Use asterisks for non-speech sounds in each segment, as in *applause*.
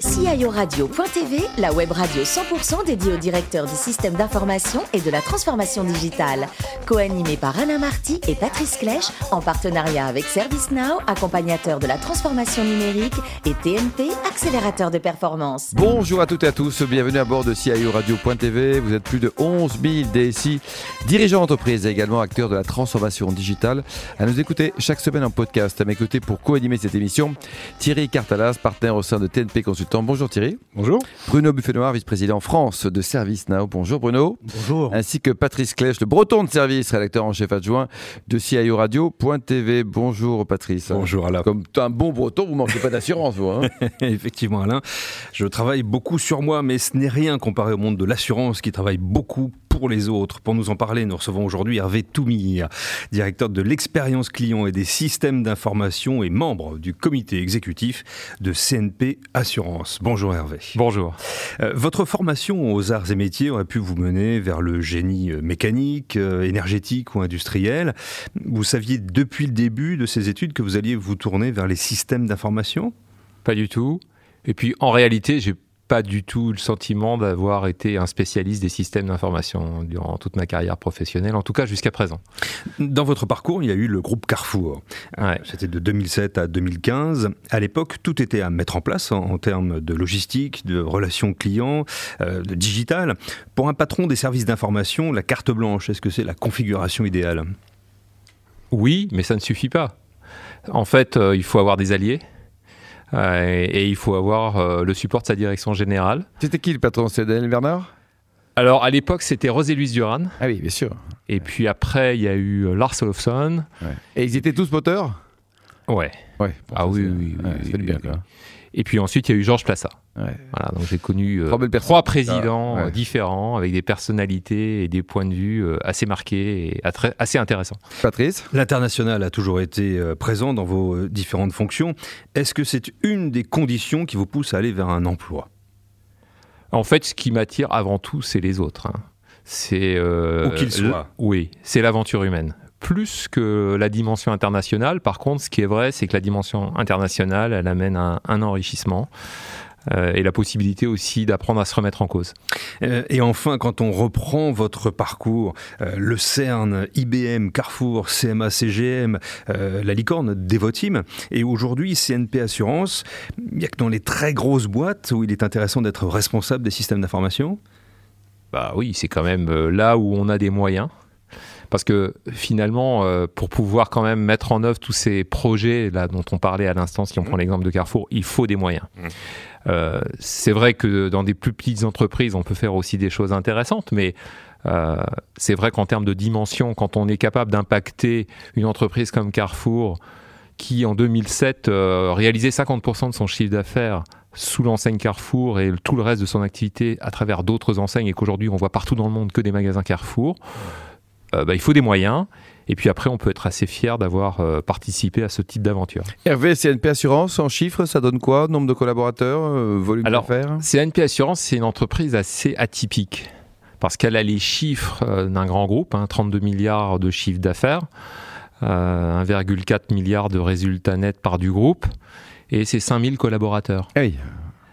CIORadio.tv, la web radio 100% dédiée au directeur du système d'information et de la transformation digitale. Co-animée par Alain Marty et Patrice Clèche, en partenariat avec ServiceNow, accompagnateur de la transformation numérique, et TNP, accélérateur de performance. Bonjour à toutes et à tous, bienvenue à bord de CIORadio.tv. Vous êtes plus de 11 000 DSI, dirigeants d'entreprise et également acteurs de la transformation digitale, à nous écouter chaque semaine en podcast. À mes côtés pour co-animer cette émission, Thierry Cartalas, partenaire au sein de TNP Consulting Bonjour Thierry. Bonjour. Bruno Buffet-Noir, vice-président France de ServiceNow. Bonjour Bruno. Bonjour. Ainsi que Patrice Clèche, le breton de service, rédacteur en chef adjoint de CIO Radio.tv. Bonjour Patrice. Bonjour Alain. Comme un bon breton, vous ne manquez pas d'assurance, vous. Hein *laughs* Effectivement Alain. Je travaille beaucoup sur moi, mais ce n'est rien comparé au monde de l'assurance qui travaille beaucoup pour les autres. Pour nous en parler, nous recevons aujourd'hui Hervé Toumir, directeur de l'expérience client et des systèmes d'information et membre du comité exécutif de CNP Assurance. Bonjour Hervé. Bonjour. Euh, votre formation aux arts et métiers aurait pu vous mener vers le génie euh, mécanique, euh, énergétique ou industriel. Vous saviez depuis le début de ces études que vous alliez vous tourner vers les systèmes d'information? Pas du tout. Et puis en réalité, j'ai pas du tout le sentiment d'avoir été un spécialiste des systèmes d'information durant toute ma carrière professionnelle, en tout cas jusqu'à présent. Dans votre parcours, il y a eu le groupe Carrefour. Ouais. C'était de 2007 à 2015. À l'époque, tout était à mettre en place en, en termes de logistique, de relations clients, euh, de digital. Pour un patron des services d'information, la carte blanche, est-ce que c'est la configuration idéale? Oui, mais ça ne suffit pas. En fait, euh, il faut avoir des alliés. Euh, et il faut avoir euh, le support de sa direction générale. C'était qui le patron? C'est Daniel Bernard? Alors à l'époque, c'était Rosé Luis Duran. Ah oui, bien sûr. Et puis après, il y a eu euh, Lars Olofsson. Et ils étaient tous moteurs? Ouais. Ouais. Ah oui, oui, oui, Ouais, oui, c'est oui, bien, quoi. Et puis ensuite, il y a eu Georges Plassa. Ouais. Voilà, donc j'ai connu euh, Trois présidents Ah, ouais. différents avec des personnalités et des points de vue euh, assez marqués et assez intéressants. Patrice? L'international a toujours été euh, présent dans vos euh, différentes fonctions. Est-ce que c'est une des conditions qui vous pousse à aller vers un emploi? En fait, ce qui m'attire avant tout, c'est les autres. hein. C'est euh, Où qu'ils soient. Oui, c'est l'aventure humaine. Plus que la dimension internationale. Par contre, ce qui est vrai, c'est que la dimension internationale, elle amène un, un enrichissement euh, et la possibilité aussi d'apprendre à se remettre en cause. Euh, Et enfin, quand on reprend votre parcours, euh, le CERN, IBM, Carrefour, CMA, CGM, la licorne Devoteam, et aujourd'hui CNP Assurance, il n'y a que dans les très grosses boîtes où il est intéressant d'être responsable des systèmes d'information? Bah oui, c'est quand même là où on a des moyens. Parce que finalement, euh, pour pouvoir quand même mettre en œuvre tous ces projets là dont on parlait à l'instant, si on prend l'exemple de Carrefour, il faut des moyens. Euh, c'est vrai que dans des plus petites entreprises, on peut faire aussi des choses intéressantes, mais euh, c'est vrai qu'en termes de dimension, quand on est capable d'impacter une entreprise comme Carrefour, qui en 2007 euh, réalisait 50% de son chiffre d'affaires sous l'enseigne Carrefour et tout le reste de son activité à travers d'autres enseignes et qu'aujourd'hui on voit partout dans le monde que des magasins Carrefour, euh, bah, il faut des moyens. Et puis après, on peut être assez fier d'avoir euh, participé à ce type d'aventure. Hervé, CNP Assurance, en chiffres, ça donne quoi? Nombre de collaborateurs euh, Volume d'affaires? CNP Assurance, c'est une entreprise assez atypique parce qu'elle a les chiffres d'un grand groupe, hein, 32 milliards de chiffre d'affaires, euh, 1,4 milliard de résultats nets par du groupe et c'est 5000 collaborateurs. Hey.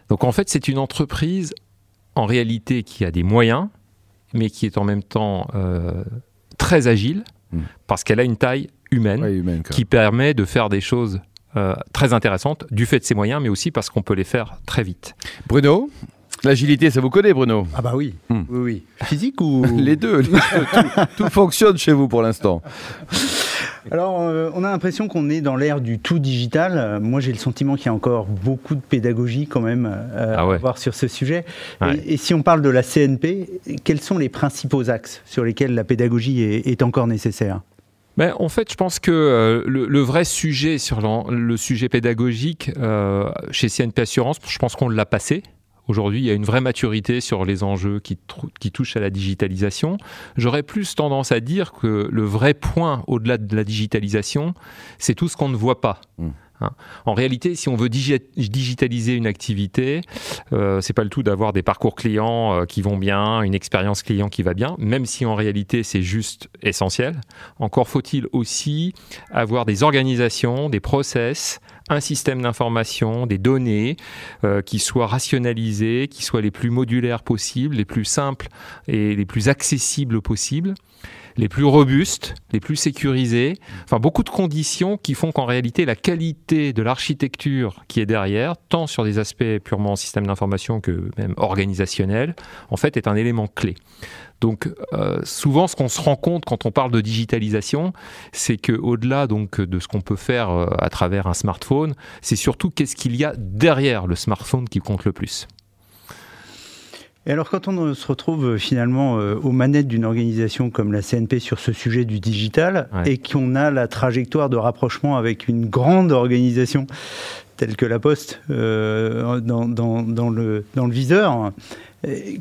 Donc en fait, c'est une entreprise en réalité qui a des moyens, mais qui est en même temps euh, très agile, Mm. parce qu'elle a une taille humaine Ouais, humaine, quoi. qui permet de faire des choses euh, très intéressantes du fait de ses moyens, mais aussi parce qu'on peut les faire très vite. Bruno L'agilité, ça vous connaît, Bruno? Ah bah oui, Hmm. oui, oui. Physique ou *laughs* Les deux. les deux, *laughs* tout, tout fonctionne chez vous pour l'instant. *laughs* Alors, euh, on a l'impression qu'on est dans l'ère du tout digital. Euh, moi, j'ai le sentiment qu'il y a encore beaucoup de pédagogie quand même euh, Ah ouais. à voir sur ce sujet. Ouais. Et, et si on parle de la CNP, quels sont les principaux axes sur lesquels la pédagogie est, est encore nécessaire? Ben, en fait, je pense que euh, le, le vrai sujet sur l'en- le, sujet pédagogique chez CNP Assurance, je pense qu'on l'a passé. Aujourd'hui, il y a une vraie maturité sur les enjeux qui, touchent à la digitalisation. J'aurais plus tendance à dire que le vrai point au-delà de la digitalisation, c'est tout ce qu'on ne voit pas. Mm. Hein. En réalité, si on veut digi- digitaliser une activité, euh, c'est pas le tout d'avoir des parcours clients euh, qui vont bien, une expérience client qui va bien, même si en réalité c'est juste essentiel. Encore faut-il aussi avoir des organisations, des process, un système d'information, des données euh, qui soient rationalisées, qui soient les plus modulaires possibles, les plus simples et les plus accessibles possibles les plus robustes, les plus sécurisés. Enfin, beaucoup de conditions qui font qu'en réalité, la qualité de l'architecture qui est derrière, tant sur des aspects purement système d'information que même organisationnel, en fait, est un élément clé. Donc euh, souvent, ce qu'on se rend compte quand on parle de digitalisation, c'est que au-delà donc de ce qu'on peut faire euh, à travers un smartphone, c'est surtout qu'est-ce qu'il y a derrière le smartphone qui compte le plus. Et alors quand on se retrouve euh, finalement euh, aux manettes d'une organisation comme la CNP sur ce sujet du digital et qu'on a la trajectoire de rapprochement avec une grande organisation telle que la Poste euh, dans, dans, le, dans le viseur,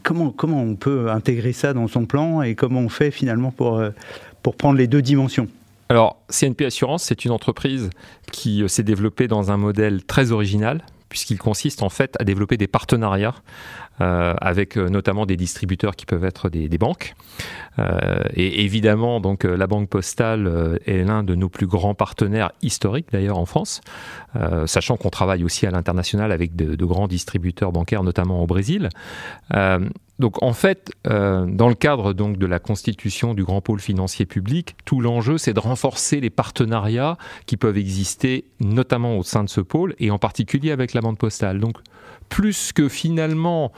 comment, comment on peut intégrer ça dans son plan et comment on fait finalement pour, pour prendre les deux dimensions? Alors, CNP Assurance, c'est une entreprise qui s'est développée dans un modèle très original, puisqu'il consiste en fait à développer des partenariats euh, avec euh, notamment des distributeurs qui peuvent être des, banques. Euh, et évidemment, donc la Banque Postale est l'un de nos plus grands partenaires historiques d'ailleurs en France, sachant qu'on travaille aussi à l'international avec de, de, grands distributeurs bancaires, notamment au Brésil. Donc en fait, dans le cadre donc de la constitution du grand pôle financier public, tout l'enjeu c'est de renforcer les partenariats qui peuvent exister, notamment au sein de ce pôle et en particulier avec la banque postale. Donc plus que finalement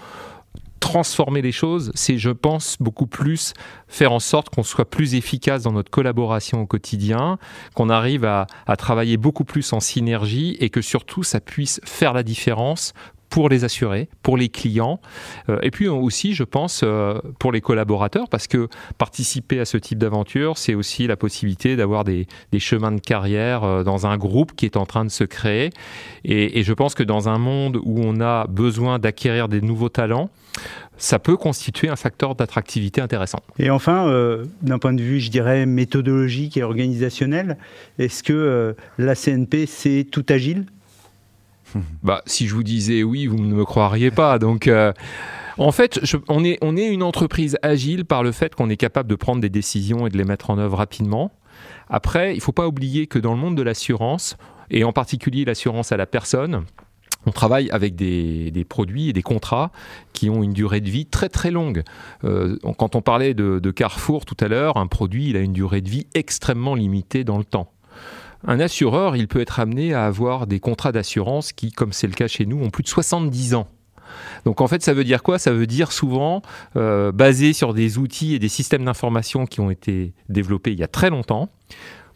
transformer les choses, c'est, je pense, beaucoup plus faire en sorte qu'on soit plus efficace dans notre collaboration au quotidien, qu'on arrive à, travailler beaucoup plus en synergie et que surtout ça puisse faire la différence pour les assurés, pour les clients, euh, et puis aussi, je pense, euh, pour les collaborateurs, parce que participer à ce type d'aventure, c'est aussi la possibilité d'avoir des, chemins de carrière euh, dans un groupe qui est en train de se créer. Et, je pense que dans un monde où on a besoin d'acquérir des nouveaux talents, ça peut constituer un facteur d'attractivité intéressant. Et enfin, d'un point de vue, je dirais, méthodologique et organisationnel, est-ce que la CNP, c'est tout agile? *laughs* bah, si je vous disais oui, vous ne me croiriez pas. Donc, euh, en fait, on, est, on est une entreprise agile par le fait qu'on est capable de prendre des décisions et de les mettre en œuvre rapidement. Après, il ne faut pas oublier que dans le monde de l'assurance, et en particulier l'assurance à la personne, on travaille avec des, produits et des contrats qui ont une durée de vie très très longue. Euh, quand on parlait de, de Carrefour tout à l'heure, un produit il a une durée de vie extrêmement limitée dans le temps un assureur, il peut être amené à avoir des contrats d'assurance qui, comme c'est le cas chez nous, ont plus de 70 ans. Donc en fait, ça veut dire quoi? Ça veut dire souvent euh, basé sur des outils et des systèmes d'information qui ont été développés il y a très longtemps,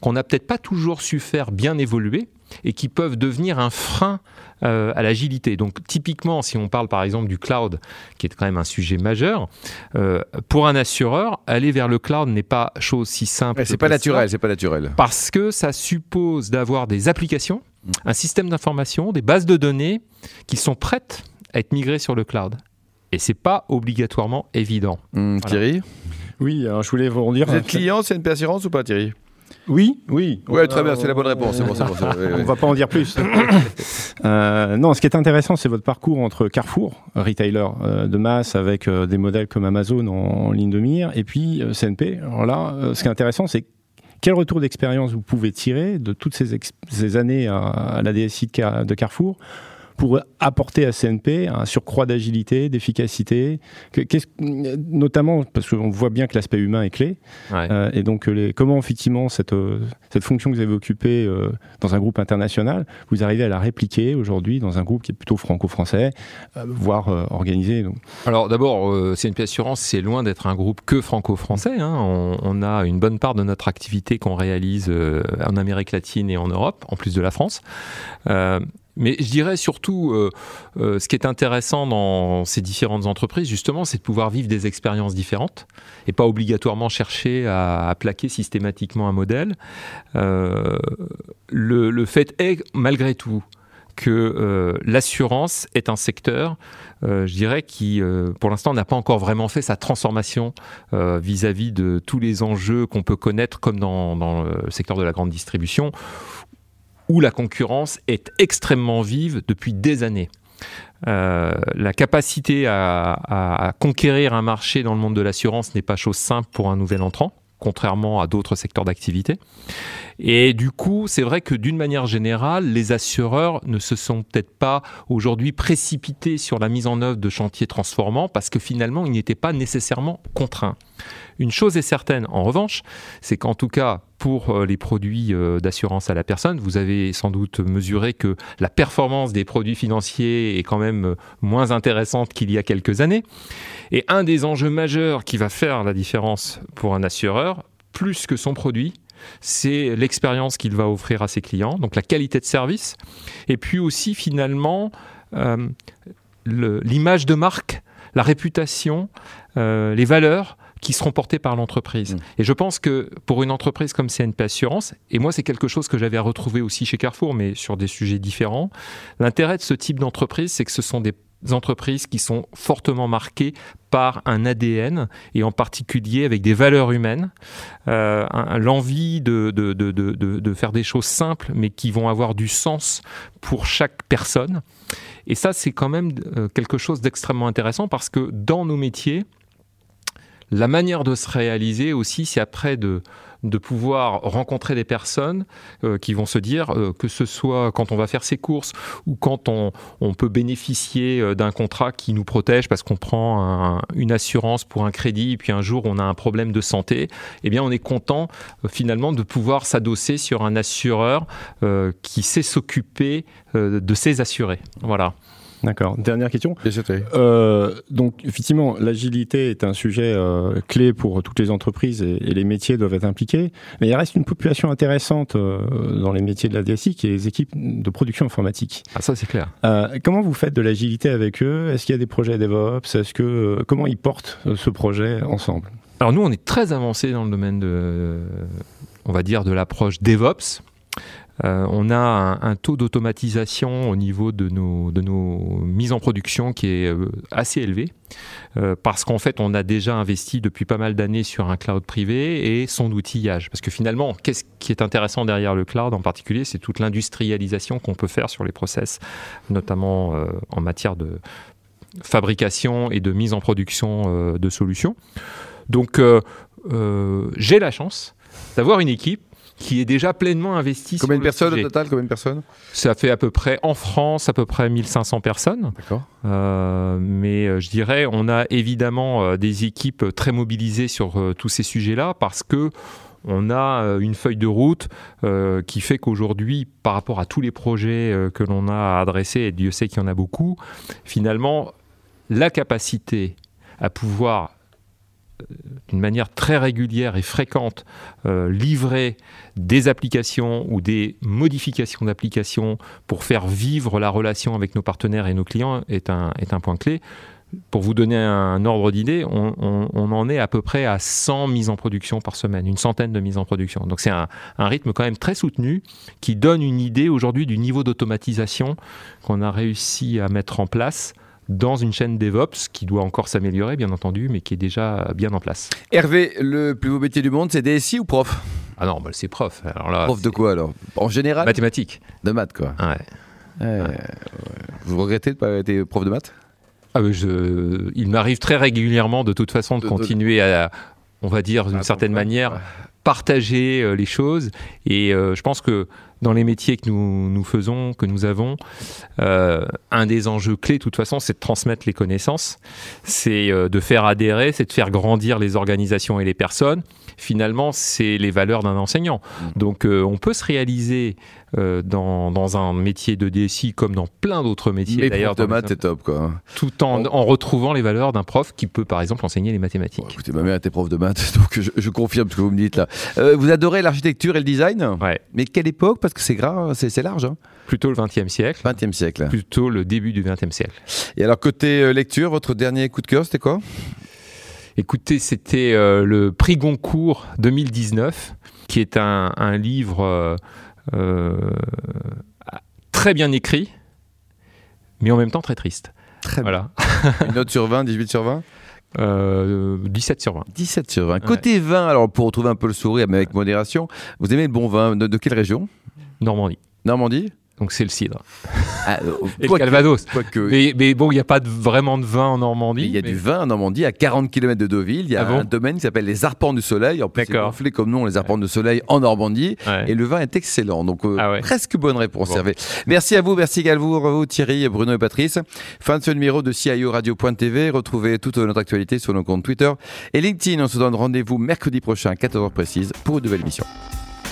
qu'on n'a peut-être pas toujours su faire bien évoluer et qui peuvent devenir un frein euh, à l'agilité. Donc typiquement, si on parle par exemple du cloud, qui est quand même un sujet majeur, euh, pour un assureur, aller vers le cloud n'est pas chose si simple. c'est pas naturel, c'est pas naturel. Parce que ça suppose d'avoir des applications, mm. un système d'information, des bases de données qui sont prêtes à être migrées sur le cloud. Et c'est pas obligatoirement évident. Mm, Thierry? Oui, alors je voulais vous redire. Vous êtes client CNP Assurance ou pas, Thierry? Oui, oui. Ouais, très bien, c'est la bonne réponse. Bon, bon, *laughs* on ne va pas en dire plus. *laughs* euh, non, ce qui est intéressant, c'est votre parcours entre Carrefour, retailer euh, de masse avec euh, des modèles comme Amazon en, ligne de mire, et puis CNP. Alors là, ce qui est intéressant, c'est quel retour d'expérience vous pouvez tirer de toutes ces, ces années à, la DSI de Carrefour pour apporter à CNP un surcroît d'agilité, d'efficacité, notamment parce qu'on voit bien que l'aspect humain est clé. Euh, et donc, les, comment effectivement cette, euh, cette fonction que vous avez occupée euh, dans un groupe international, vous arrivez à la répliquer aujourd'hui dans un groupe qui est plutôt franco-français, voire organisé donc. Alors d'abord, CNP Assurance, c'est loin d'être un groupe que franco-français. Hein. On, on, a une bonne part de notre activité qu'on réalise en Amérique latine et en Europe, en plus de la France. Mais je dirais surtout, euh, euh, ce qui est intéressant dans ces différentes entreprises, justement, c'est de pouvoir vivre des expériences différentes et pas obligatoirement chercher à, plaquer systématiquement un modèle. Euh, le, fait est, malgré tout, que l'assurance est un secteur, je dirais, qui, pour l'instant, n'a pas encore vraiment fait sa transformation vis-à-vis de tous les enjeux qu'on peut connaître, comme dans, dans le secteur de la grande distribution où la concurrence est extrêmement vive depuis des années. Euh, la capacité à, conquérir un marché dans le monde de l'assurance n'est pas chose simple pour un nouvel entrant. contrairement à d'autres secteurs d'activité. Et du coup, c'est vrai que d'une manière générale, les assureurs ne se sont peut-être pas aujourd'hui précipités sur la mise en œuvre de chantiers transformants parce que finalement, ils n'étaient pas nécessairement contraints. Une chose est certaine, en revanche, c'est qu'en tout cas, pour euh, les produits euh, d'assurance à la personne, vous avez sans doute mesuré que la performance des produits financiers est quand même euh, moins intéressante qu'il y a quelques années. Et un des enjeux majeurs qui va faire la différence pour un assureur, plus que son produit, c'est l'expérience qu'il va offrir à ses clients, donc la qualité de service, et puis aussi finalement l'image de marque, la réputation, les valeurs qui seront portés par l'entreprise. Mmh. Et je pense que pour une entreprise comme CNP Assurance, et moi c'est quelque chose que j'avais retrouvé aussi chez Carrefour, mais sur des sujets différents, l'intérêt de ce type d'entreprise, c'est que ce sont des entreprises qui sont fortement marquées par un ADN et en particulier avec des valeurs humaines, euh, l'envie de, de, de, de, faire des choses simples mais qui vont avoir du sens pour chaque personne. Et ça, c'est quand même euh, quelque chose d'extrêmement intéressant parce que dans nos métiers, la manière de se réaliser aussi, c'est après de, pouvoir rencontrer des personnes euh, qui vont se dire euh, que ce soit quand on va faire ses courses ou quand on, peut bénéficier euh, d'un contrat qui nous protège parce qu'on prend une assurance pour un crédit et puis un jour on a un problème de santé, eh bien on est content finalement de pouvoir s'adosser sur un assureur qui sait s'occuper de ses assurés. Voilà. D'accord. Dernière question. Euh, donc, effectivement, l'agilité est un sujet euh, clé pour toutes les entreprises et, les métiers doivent être impliqués. Mais il reste une population intéressante euh, dans les métiers de la DSI qui est les équipes de production informatique. Ah, ça, c'est clair. comment vous faites de l'agilité avec eux? Est-ce qu'il y a des projets DevOps? Est-ce que comment ils portent ce projet ensemble? Alors nous, on est très avancé dans le domaine de, on va dire, de l'approche DevOps. Euh, on a un, taux d'automatisation au niveau de nos, mises en production qui est euh, assez élevé. Euh, parce qu'en fait, on a déjà investi depuis pas mal d'années sur un cloud privé et son outillage. Parce que finalement, qu'est-ce qui est intéressant derrière le cloud en particulier C'est toute l'industrialisation qu'on peut faire sur les process, notamment en matière de fabrication et de mise en production de solutions. Donc, j'ai la chance d'avoir une équipe qui est déjà pleinement investi. Combien de personnes au total Combien de personnes Ça fait à peu près, en France, à peu près 1500 personnes. D'accord. Euh, mais euh, je dirais, on a évidemment euh, des équipes très mobilisées sur tous ces sujets-là parce que on a une feuille de route qui fait qu'aujourd'hui, par rapport à tous les projets que l'on a adressés, et Dieu sait qu'il y en a beaucoup, finalement, la capacité à pouvoir d'une manière très régulière et fréquente euh, livrer des applications ou des modifications d'applications pour faire vivre la relation avec nos partenaires et nos clients est un, est un point clé. Pour vous donner un ordre d'idée, on, en est à peu près à 100 mises en production par semaine, une centaine de mises en production. Donc c'est un rythme quand même très soutenu qui donne une idée aujourd'hui du niveau d'automatisation qu'on a réussi à mettre en place dans une chaîne DevOps qui doit encore s'améliorer, bien entendu, mais qui est déjà bien en place. Hervé, le plus beau métier du monde, c'est DSI ou prof? Ah non, bah, c'est prof. Alors là, prof de quoi alors? En général? Mathématiques. De maths, quoi. Ouais. Vous regrettez de ne pas avoir été prof de maths? Ah, je... Il m'arrive très régulièrement, de toute façon, de, continuer à, on va dire, d'une certaine manière, partager euh, les choses. Et euh, je pense que dans les métiers que nous, nous faisons, que nous avons, euh, un des enjeux clés, de toute façon, c'est de transmettre les connaissances, c'est euh, de faire adhérer, c'est de faire grandir les organisations et les personnes. Finalement, c'est les valeurs d'un enseignant. Mmh. Donc, euh, on peut se réaliser euh, dans, dans, un métier de DSI comme dans plein d'autres métiers. D'ailleurs, de maths, c'est top, quoi. Tout en, en retrouvant les valeurs d'un prof qui peut, par exemple, enseigner les mathématiques. écoutez, ma mère était prof de maths, *laughs* donc je, je confirme ce que vous me dites là. vous adorez l'architecture et le design Ouais. Mais quelle époque? Parce que c'est grave, c'est large. Hein. Plutôt le 20e siècle. 20e siècle. Plutôt le début du 20e siècle. Et alors, côté euh, lecture, votre dernier coup de cœur, c'était quoi? Écoutez, c'était euh, le prix Goncourt 2019, qui est un, livre euh, très bien écrit, mais en même temps très triste. Très voilà. *laughs* Une note sur 20, 18 sur 20 17 sur 20. 17 sur 20. Côté vin, alors pour retrouver un peu le sourire, mais avec modération, vous aimez le bon vin de, quelle région? Normandie. Normandie? Donc c'est le cidre. Ah, euh, *laughs* Et le calvados. Mais, mais bon, il n'y a pas de- vraiment de vin en Normandie. Il y a mais- du vin en Normandie, à 40 km de Deauville. Il y a Ah bon un domaine qui s'appelle les Arpents du Soleil. En plus, c'est gonflé comme nom, les Arpents du Soleil en Normandie. Ouais. Et le vin est excellent. Donc, euh, Ah ouais. presque bonne réponse, Bon. Hervé. Merci à vous, merci à vous, Thierry, Bruno et Patrice. Fin de ce numéro de CIO Radio.tv. Retrouvez toute notre actualité sur nos comptes Twitter et LinkedIn. On se donne rendez-vous mercredi prochain à 14h précise pour une nouvelle émission.